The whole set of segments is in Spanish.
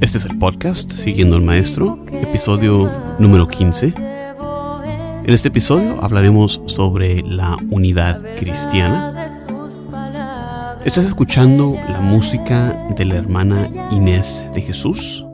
Este es el podcast Siguiendo al Maestro, episodio número 15. En este episodio hablaremos sobre la unidad cristiana. Estás escuchando la música de la hermana Inés de Jesús.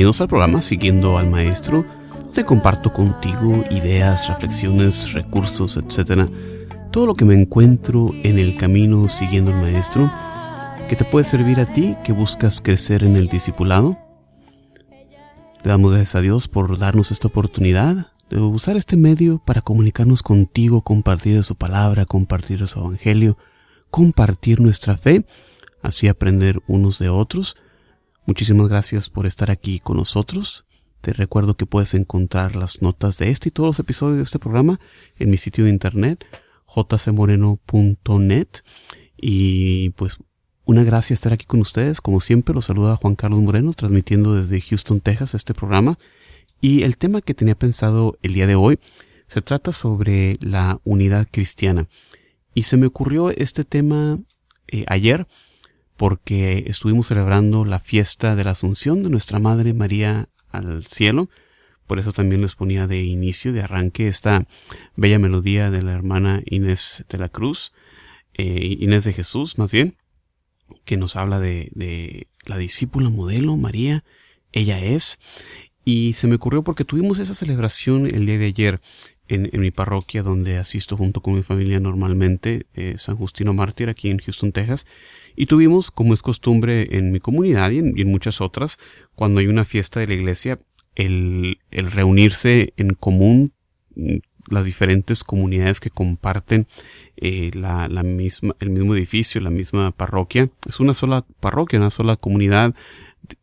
Bienvenidos al programa Siguiendo al Maestro. Te comparto contigo ideas, reflexiones, recursos, etc. Todo lo que me encuentro en el camino siguiendo al Maestro que te puede servir a ti que buscas crecer en el discipulado. Le damos gracias a Dios por darnos esta oportunidad de usar este medio para comunicarnos contigo, compartir su palabra, compartir su evangelio, compartir nuestra fe, así aprender unos de otros Muchísimas gracias por estar aquí con nosotros. Te recuerdo que puedes encontrar las notas de este y todos los episodios de este programa en mi sitio de internet jcmoreno.net y pues una gracia estar aquí con ustedes. Como siempre, los saluda Juan Carlos Moreno, transmitiendo desde Houston, Texas, este programa. Y el tema que tenía pensado el día de hoy se trata sobre la unidad cristiana. Y se me ocurrió este tema eh, ayer porque estuvimos celebrando la fiesta de la Asunción de nuestra Madre María al cielo. Por eso también les ponía de inicio, de arranque, esta bella melodía de la hermana Inés de la Cruz, eh, Inés de Jesús, más bien, que nos habla de, de la discípula modelo, María, ella es. Y se me ocurrió porque tuvimos esa celebración el día de ayer en, mi parroquia donde asisto junto con mi familia normalmente, eh, San Justino Mártir, aquí en Houston, Texas. Y tuvimos, como es costumbre en mi comunidad y en, muchas otras, cuando hay una fiesta de la iglesia, el, el reunirse en común mm, las diferentes comunidades que comparten eh, la, la, misma, el mismo edificio, la misma parroquia. Es una sola parroquia, una sola comunidad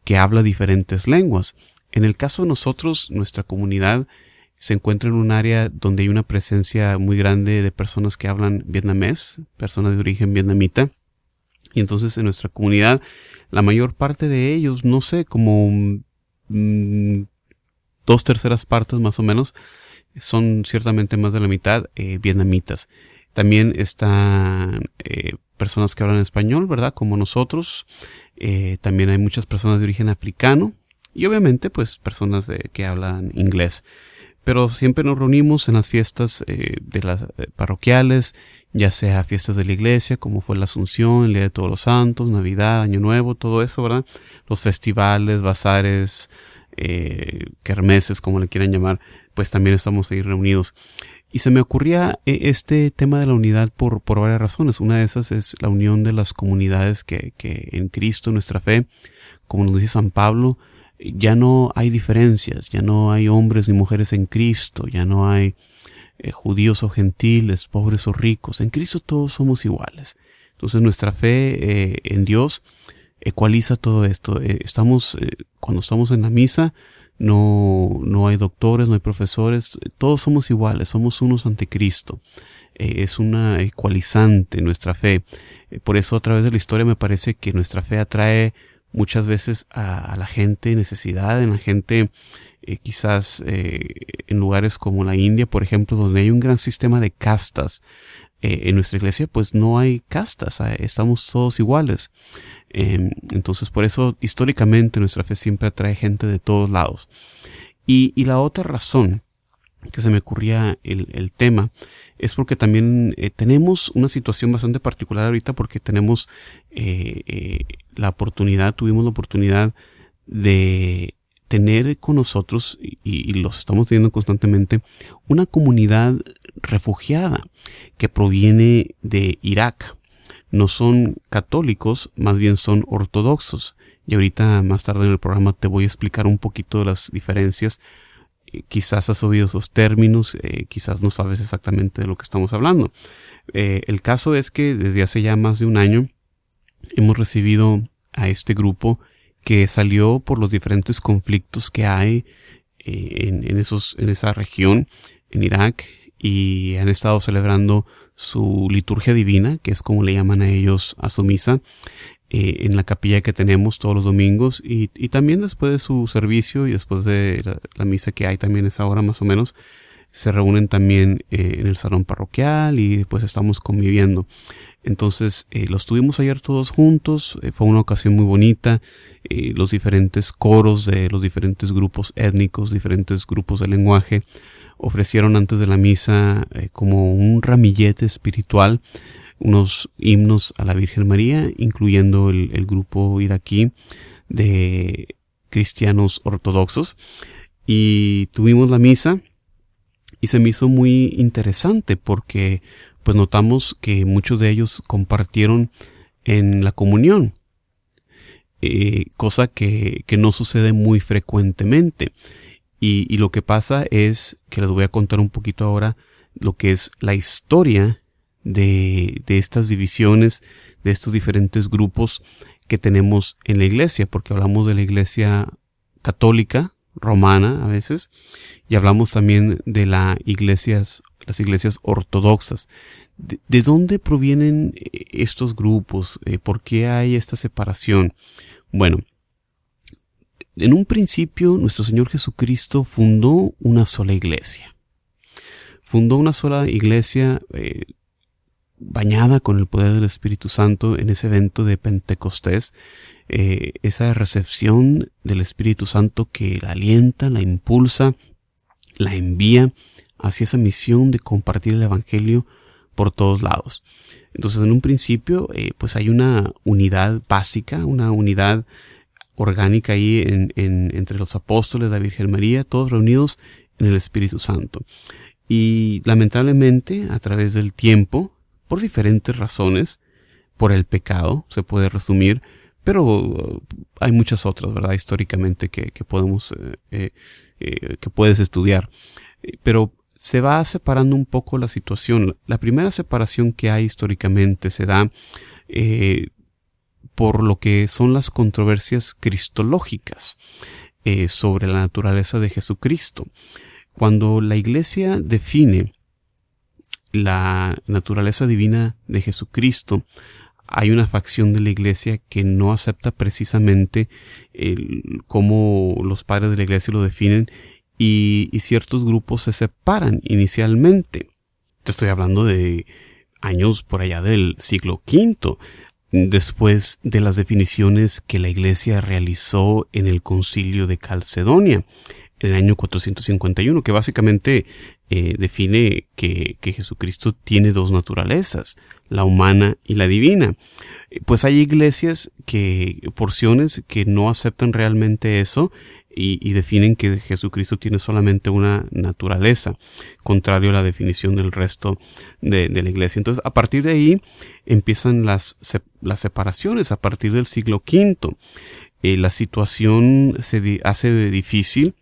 que habla diferentes lenguas. En el caso de nosotros, nuestra comunidad se encuentra en un área donde hay una presencia muy grande de personas que hablan vietnamés, personas de origen vietnamita. Y entonces en nuestra comunidad, la mayor parte de ellos, no sé, como mm, dos terceras partes más o menos, son ciertamente más de la mitad eh, vietnamitas. También están eh, personas que hablan español, ¿verdad? Como nosotros. Eh, también hay muchas personas de origen africano. Y obviamente, pues, personas que hablan inglés. Pero siempre nos reunimos en las fiestas de las parroquiales ya sea fiestas de la iglesia, como fue la Asunción, el Día de Todos los Santos, Navidad, Año Nuevo, todo eso, ¿verdad? Los festivales, bazares, eh, kermeses, como le quieran llamar, pues también estamos ahí reunidos. Y se me ocurría eh, este tema de la unidad por, por varias razones. Una de esas es la unión de las comunidades que, que en Cristo, nuestra fe, como nos dice San Pablo, ya no hay diferencias, ya no hay hombres ni mujeres en Cristo, ya no hay eh, judíos o gentiles, pobres o ricos. En Cristo todos somos iguales. Entonces nuestra fe eh, en Dios ecualiza todo esto. Eh, estamos, cuando estamos en la misa, no, no hay doctores, no hay profesores, todos somos iguales, somos unos ante Cristo. es una ecualizante nuestra fe. por eso a través de la historia me parece que nuestra fe atrae muchas veces a, la gente necesidad, en la gente eh, quizás eh, en lugares como la India, por ejemplo, donde hay un gran sistema de castas. Eh, en nuestra iglesia, pues no hay castas, estamos todos iguales. Em, entonces, por eso, históricamente, nuestra fe siempre atrae gente de todos lados. Y, la otra razón que se me ocurría el tema es porque también tenemos una situación bastante particular ahorita porque tenemos la oportunidad, tuvimos la oportunidad de tener con nosotros, y, los estamos teniendo constantemente, una comunidad refugiada que proviene de Irak. No son católicos, más bien son ortodoxos. Y ahorita más tarde en el programa te voy a explicar un poquito de las diferencias. Eh, quizás has oído esos términos, eh, quizás no sabes exactamente de lo que estamos hablando. Eh, el caso es que desde hace ya más de un año hemos recibido a este grupo que salió por los diferentes conflictos que hay eh, en, esos, en esa región, en Irak y han estado celebrando su liturgia divina, que es como le llaman a ellos a su misa, eh, en la capilla que tenemos todos los domingos y, y, también después de su servicio y después de la, misa que hay también esa hora más o menos, se reúnen también eh, en el salón parroquial y pues estamos conviviendo. Entonces eh, los tuvimos ayer todos juntos, fue una ocasión muy bonita, los diferentes coros de los diferentes grupos étnicos, diferentes grupos de lenguaje, ofrecieron antes de la misa como un ramillete espiritual unos himnos a la Virgen María, incluyendo el, grupo iraquí de cristianos ortodoxos. Y tuvimos la misa y se me hizo muy interesante porque pues notamos que muchos de ellos compartieron en la comunión, eh, cosa que, que, no sucede muy frecuentemente. Y, y, lo que pasa es que les voy a contar un poquito ahora lo que es la historia de, de estas divisiones, de estos diferentes grupos que tenemos en la iglesia, porque hablamos de la iglesia católica, romana a veces, y hablamos también de la iglesias, las iglesias ortodoxas. ¿De, dónde provienen eh, estos grupos? Eh, ¿Por qué hay esta separación? Bueno, en un principio nuestro Señor Jesucristo fundó una sola iglesia. Fundó una sola iglesia eh, bañada con el poder del Espíritu Santo en ese evento de Pentecostés, eh, esa recepción del Espíritu Santo que la alienta, la impulsa, la envía hacia esa misión de compartir el Evangelio por todos lados. Entonces, en un principio, eh, pues hay una unidad básica, una unidad orgánica ahí en, entre los apóstoles, la Virgen María, todos reunidos en el Espíritu Santo. Y lamentablemente, a través del tiempo, por diferentes razones, por el pecado, se puede resumir, pero uh, hay muchas otras, ¿verdad? Históricamente que, podemos, eh, eh, eh, que puedes estudiar. Pero se va separando un poco la situación. La primera separación que hay históricamente se da por lo que son las controversias cristológicas sobre la naturaleza de Jesucristo. Cuando la Iglesia define la naturaleza divina de Jesucristo, hay una facción de la iglesia que no acepta precisamente el, cómo los padres de la iglesia lo definen y, ciertos grupos se separan inicialmente. Te estoy hablando de años por allá del siglo V, después de las definiciones que la iglesia realizó en el concilio de Calcedonia en el año 451, que básicamente eh, define que, que, Jesucristo tiene dos naturalezas, la humana y la divina. Pues hay iglesias que, porciones que no aceptan realmente eso y, y, definen que Jesucristo tiene solamente una naturaleza, contrario a la definición del resto de, de la iglesia. Entonces, a partir de ahí empiezan las, las separaciones, a partir del siglo V. Eh, la situación se hace difícil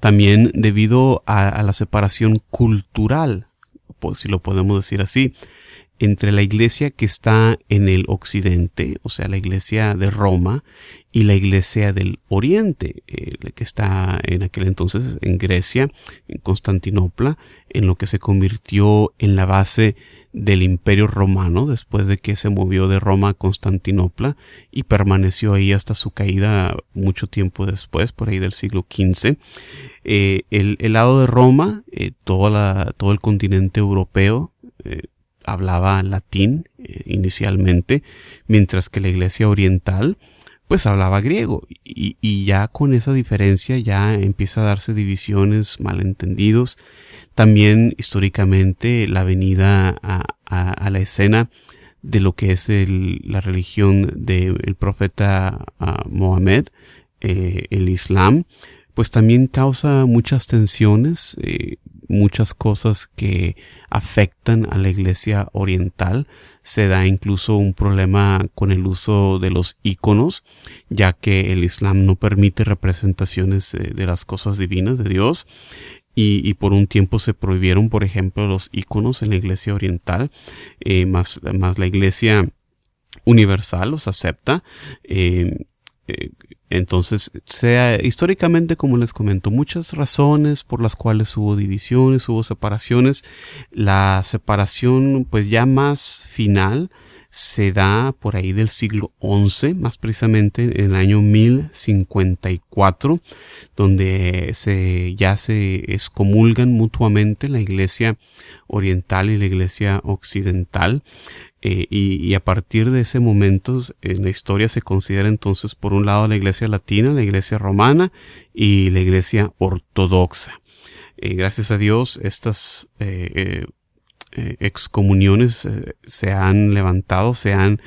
también debido a, la separación cultural, si lo podemos decir así, entre la iglesia que está en el occidente, o sea, la iglesia de Roma, y la iglesia del oriente, eh, que está en aquel entonces en Grecia, en Constantinopla, en lo que se convirtió en la base del imperio romano después de que se movió de Roma a Constantinopla y permaneció ahí hasta su caída mucho tiempo después, por ahí del siglo XV. Eh, el, lado de Roma, eh, la, todo el continente europeo, eh, hablaba latín inicialmente, mientras que la iglesia oriental pues hablaba griego. Y, y, ya con esa diferencia ya empieza a darse divisiones, malentendidos. También históricamente la venida a, a, la escena de lo que es el, la religión del profeta uh, Mohammed, eh, el Islam, pues también causa muchas tensiones, eh, muchas cosas que afectan a la iglesia oriental. Se da incluso un problema con el uso de los iconos, ya que el Islam no permite representaciones eh, de las cosas divinas de Dios y, por un tiempo se prohibieron, por ejemplo, los iconos en la iglesia oriental, eh, más, más la iglesia universal los acepta. Eh, eh, entonces, sea históricamente, como les comento, muchas razones por las cuales hubo divisiones, hubo separaciones. La separación, pues ya más final, se da por ahí del siglo XI, más precisamente en el año 1054, donde se, ya se excomulgan mutuamente la iglesia oriental y la iglesia occidental. Eh, y, a partir de ese momento en la historia se considera entonces por un lado la iglesia latina, la iglesia romana y la iglesia ortodoxa. Eh, gracias a Dios estas eh, excomuniones se han levantado, se han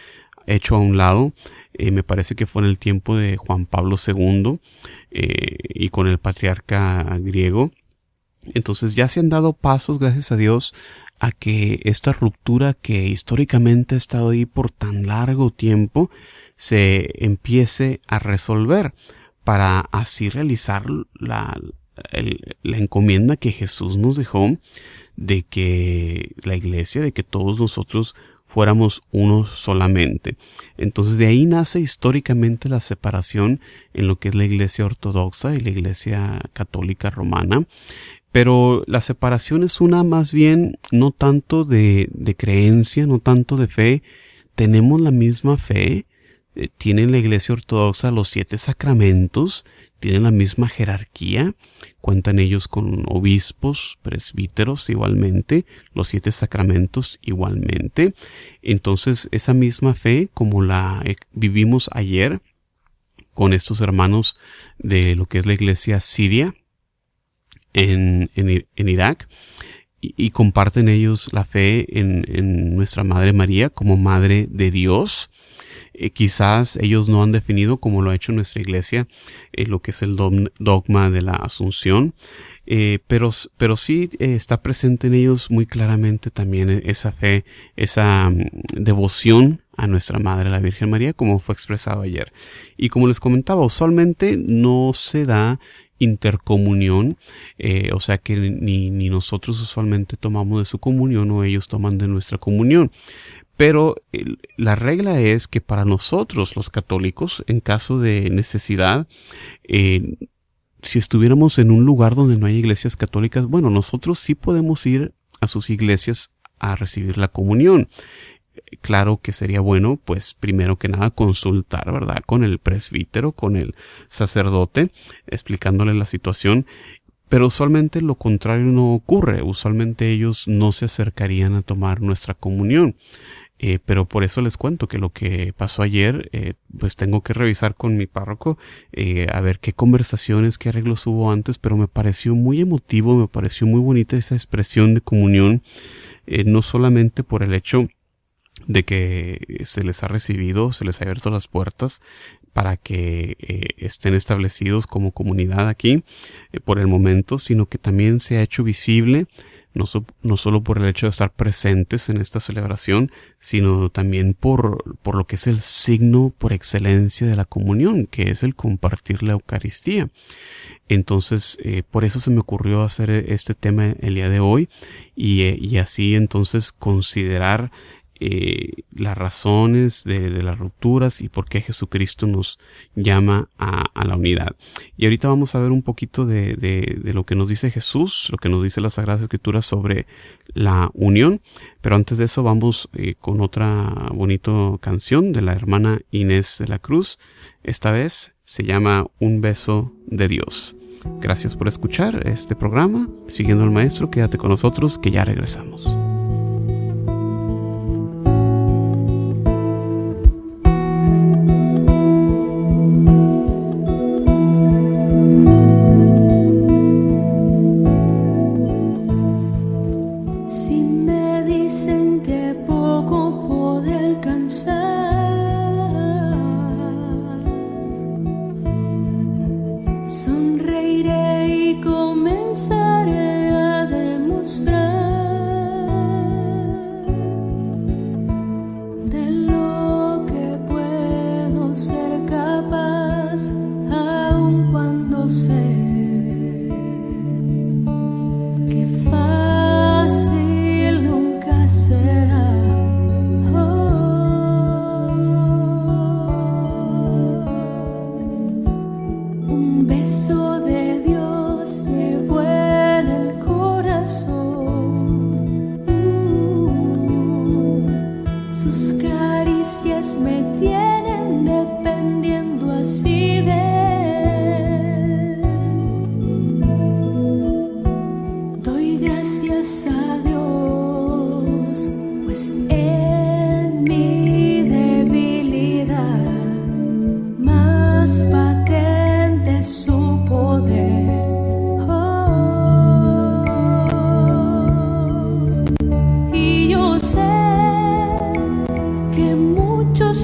hecho a un lado. me parece que fue en el tiempo de Juan Pablo II y con el patriarca griego. Entonces ya se han dado pasos, gracias a Dios, a que esta ruptura que históricamente ha estado ahí por tan largo tiempo se empiece a resolver para así realizar la, la encomienda que Jesús nos dejó de que la iglesia, de que todos nosotros fuéramos uno solamente. Entonces de ahí nace históricamente la separación en lo que es la iglesia ortodoxa y la iglesia católica romana. Pero la separación es una más bien no tanto de, de creencia, no tanto de fe. Tenemos la misma fe. Eh, tienen la iglesia ortodoxa los siete sacramentos, tienen la misma jerarquía, cuentan ellos con obispos, presbíteros igualmente, los siete sacramentos igualmente. Entonces, esa misma fe, como la eh, vivimos ayer con estos hermanos de lo que es la iglesia siria, en, en, Irak y, comparten ellos la fe en, en, nuestra Madre María como Madre de Dios. Eh, quizás ellos no han definido, como lo ha hecho nuestra iglesia, eh, lo que es el dogma de la Asunción, eh, pero, pero sí está presente en ellos muy claramente también esa fe, esa mm, devoción a nuestra Madre la Virgen María, como fue expresado ayer. Y como les comentaba, usualmente no se da intercomunión, eh, o sea que ni, nosotros usualmente tomamos de su comunión o ellos toman de nuestra comunión. Pero la regla es que para nosotros los católicos, en caso de necesidad, eh, si estuviéramos en un lugar donde no hay iglesias católicas, bueno, nosotros sí podemos ir a sus iglesias a recibir la comunión claro que sería bueno, pues primero que nada consultar, ¿verdad? Con el presbítero, con el sacerdote, explicándole la situación. Pero usualmente lo contrario no ocurre. Usualmente ellos no se acercarían a tomar nuestra comunión. Eh, pero por eso les cuento que lo que pasó ayer, eh, pues tengo que revisar con mi párroco eh, a ver qué conversaciones, qué arreglos hubo antes, pero me pareció muy emotivo, me pareció muy bonita esa expresión de comunión, no solamente por el hecho de que se les ha recibido, se les ha abierto las puertas para que eh, estén establecidos como comunidad aquí eh, por el momento, sino que también se ha hecho visible no, no, solo por el hecho de estar presentes en esta celebración, sino también por, por lo que es el signo por excelencia de la comunión, que es el compartir la Eucaristía. Entonces, eh, por eso se me ocurrió hacer este tema el día de hoy y, y así entonces considerar eh, las razones de, las rupturas y por qué Jesucristo nos llama a, la unidad. Y ahorita vamos a ver un poquito de, de, lo que nos dice Jesús, lo que nos dice la Sagrada Escritura sobre la unión. Pero antes de eso vamos eh, con otra bonita canción de la hermana Inés de la Cruz. Esta vez se llama Un beso de Dios. Gracias por escuchar este programa. Siguiendo al maestro, quédate con nosotros que ya regresamos.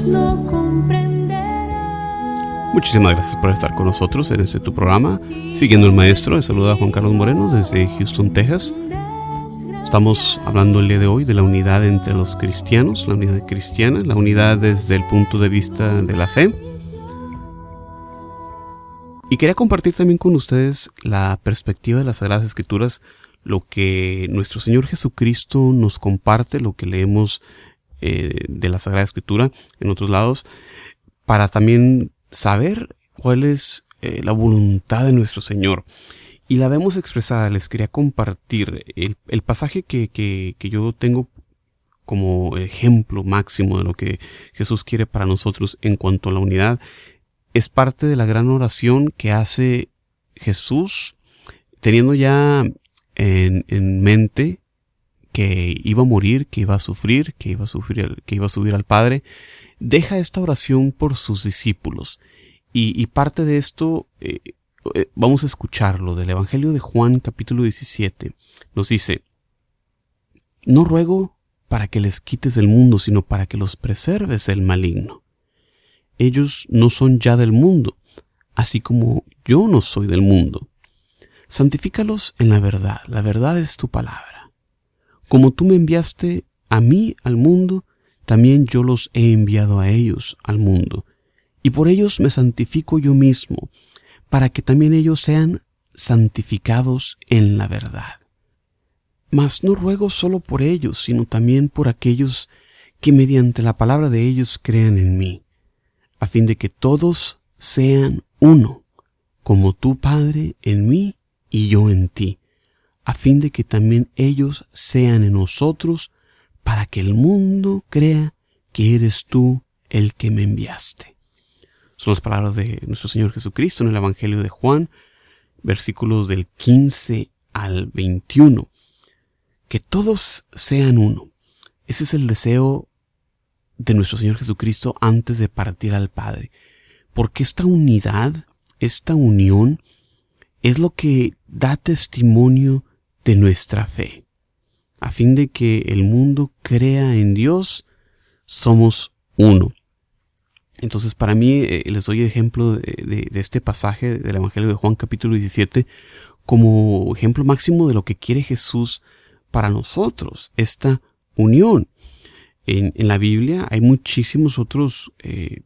No comprenderás. Muchísimas gracias por estar con nosotros en este tu programa. Siguiendo el maestro, saluda Juan Carlos Moreno desde Houston, Texas. Estamos hablando el día de hoy de la unidad entre los cristianos, la unidad cristiana, la unidad desde el punto de vista de la fe. Y quería compartir también con ustedes la perspectiva de las Sagradas Escrituras, lo que nuestro Señor Jesucristo nos comparte, lo que leemos eh, de la Sagrada Escritura en otros lados, para también saber cuál es eh, la voluntad de nuestro Señor. Y la vemos expresada, les quería compartir el, pasaje que, que, que yo tengo como ejemplo máximo de lo que Jesús quiere para nosotros en cuanto a la unidad, es parte de la gran oración que hace Jesús, teniendo ya en, en, mente que iba a morir, que iba a sufrir, que iba a subir al Padre, deja esta oración por sus discípulos. Y, y parte de esto eh, eh, vamos a escucharlo del Evangelio de Juan capítulo 17. Nos dice, no ruego para que les quites del mundo, sino para que los preserves del maligno. Ellos no son ya del mundo, así como yo no soy del mundo. Santifícalos en la verdad, la verdad es tu palabra. Como tú me enviaste a mí al mundo, también yo los he enviado a ellos al mundo, y por ellos me santifico yo mismo, para que también ellos sean santificados en la verdad. Mas no ruego solo por ellos, sino también por aquellos que mediante la palabra de ellos crean en mí, a fin de que todos sean uno, como tú, Padre, en mí y yo en ti, a fin de que también ellos sean en nosotros, para que el mundo crea que eres tú el que me enviaste. Son las palabras de nuestro Señor Jesucristo en el Evangelio de Juan, versículos del 15 al 21. Que todos sean uno. Ese es el deseo de nuestro Señor Jesucristo antes de partir al Padre. Porque esta unidad, esta unión, es lo que da testimonio de nuestra fe. A fin de que el mundo crea en Dios, somos uno. Entonces, para mí, eh, les doy ejemplo de, este pasaje del Evangelio de Juan capítulo 17 como ejemplo máximo de lo que quiere Jesús para nosotros, esta unión. En, la Biblia hay muchísimos otros eh,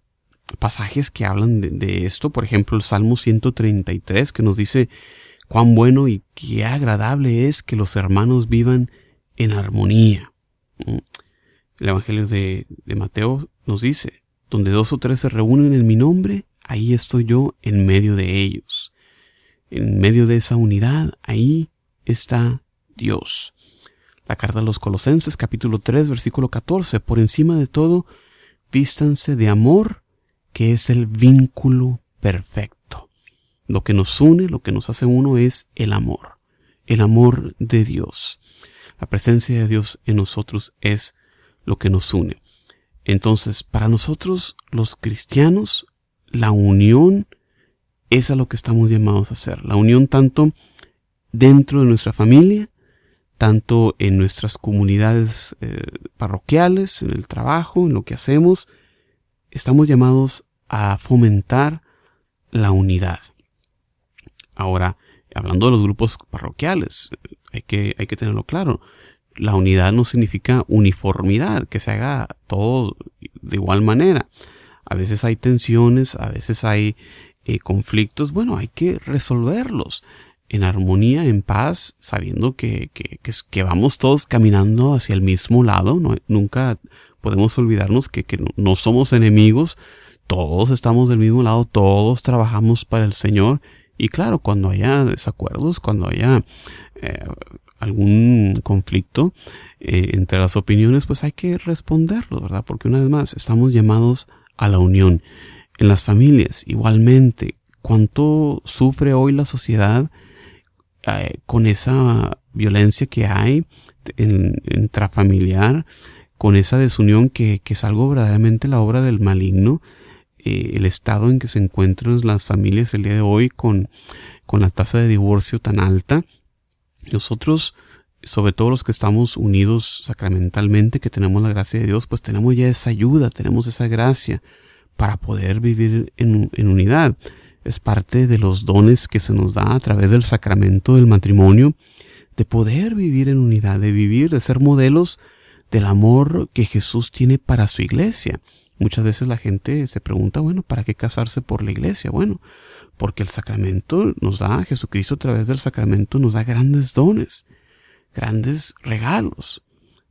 pasajes que hablan de, esto, por ejemplo el Salmo 133 que nos dice cuán bueno y qué agradable es que los hermanos vivan en armonía. ¿Mm? El Evangelio de Mateo nos dice, donde dos o tres se reúnen en mi nombre, ahí estoy yo en medio de ellos. En medio de esa unidad, ahí está Dios. La carta de los Colosenses, capítulo 3, versículo 14. Por encima de todo, vístanse de amor, que es el vínculo perfecto. Lo que nos une, lo que nos hace uno es el amor, el amor de Dios. La presencia de Dios en nosotros es lo que nos une. Entonces, para nosotros los cristianos, la unión es a lo que estamos llamados a hacer. La unión tanto dentro de nuestra familia, tanto en nuestras comunidades eh, parroquiales, en el trabajo, en lo que hacemos. Estamos llamados a fomentar la unidad. Ahora, hablando de los grupos parroquiales, hay que, hay que tenerlo claro. La unidad no significa uniformidad, que se haga todo de igual manera. A veces hay tensiones, a veces hay eh, conflictos, bueno, hay que resolverlos en armonía, en paz, sabiendo que, que, que, vamos todos caminando hacia el mismo lado, nunca podemos olvidarnos que no, somos enemigos, todos estamos del mismo lado, todos trabajamos para el Señor, y claro, cuando haya desacuerdos, cuando haya eh, algún conflicto eh, entre las opiniones, pues hay que responderlo, ¿verdad? Porque una vez más, estamos llamados a la unión. En las familias, igualmente, cuánto sufre hoy la sociedad eh, con esa violencia que hay en, intrafamiliar, con esa desunión que, que, es algo verdaderamente la obra del maligno, eh, el estado en que se encuentran las familias el día de hoy con, con la tasa de divorcio tan alta, nosotros sobre todo los que estamos unidos sacramentalmente, que tenemos la gracia de Dios, pues tenemos ya esa ayuda, tenemos esa gracia para poder vivir en, en unidad. Es parte de los dones que se nos da a través del sacramento del matrimonio, de poder vivir en unidad, de vivir, de ser modelos del amor que Jesús tiene para su iglesia. Muchas veces la gente se pregunta, bueno, ¿para qué casarse por la iglesia? Bueno, porque el sacramento nos da, Jesucristo a través del sacramento nos da grandes dones, grandes regalos,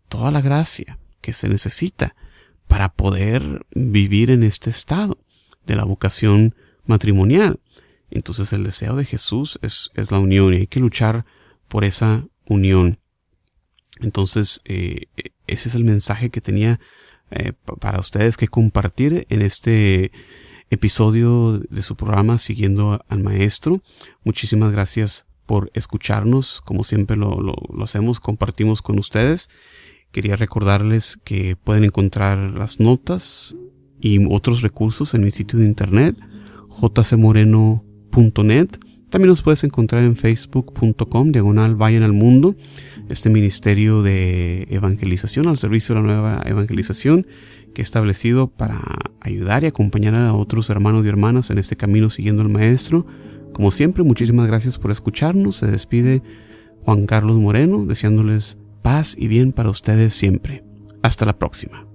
toda la gracia que se necesita para poder vivir en este estado de la vocación matrimonial. Entonces el deseo de Jesús es, es la unión y hay que luchar por esa unión. Entonces, eh, ese es el mensaje que tenía eh, para ustedes que compartir en este episodio de su programa Siguiendo al Maestro. Muchísimas gracias por escucharnos. Como siempre lo, lo, lo hacemos, compartimos con ustedes. Quería recordarles que pueden encontrar las notas y otros recursos en mi sitio de internet jcmoreno.net también nos puedes encontrar en facebook.com, diagonal Vayan al Mundo, este ministerio de evangelización al servicio de la nueva evangelización que he establecido para ayudar y acompañar a otros hermanos y hermanas en este camino siguiendo al Maestro. Como siempre, muchísimas gracias por escucharnos. Se despide Juan Carlos Moreno, deseándoles paz y bien para ustedes siempre. Hasta la próxima.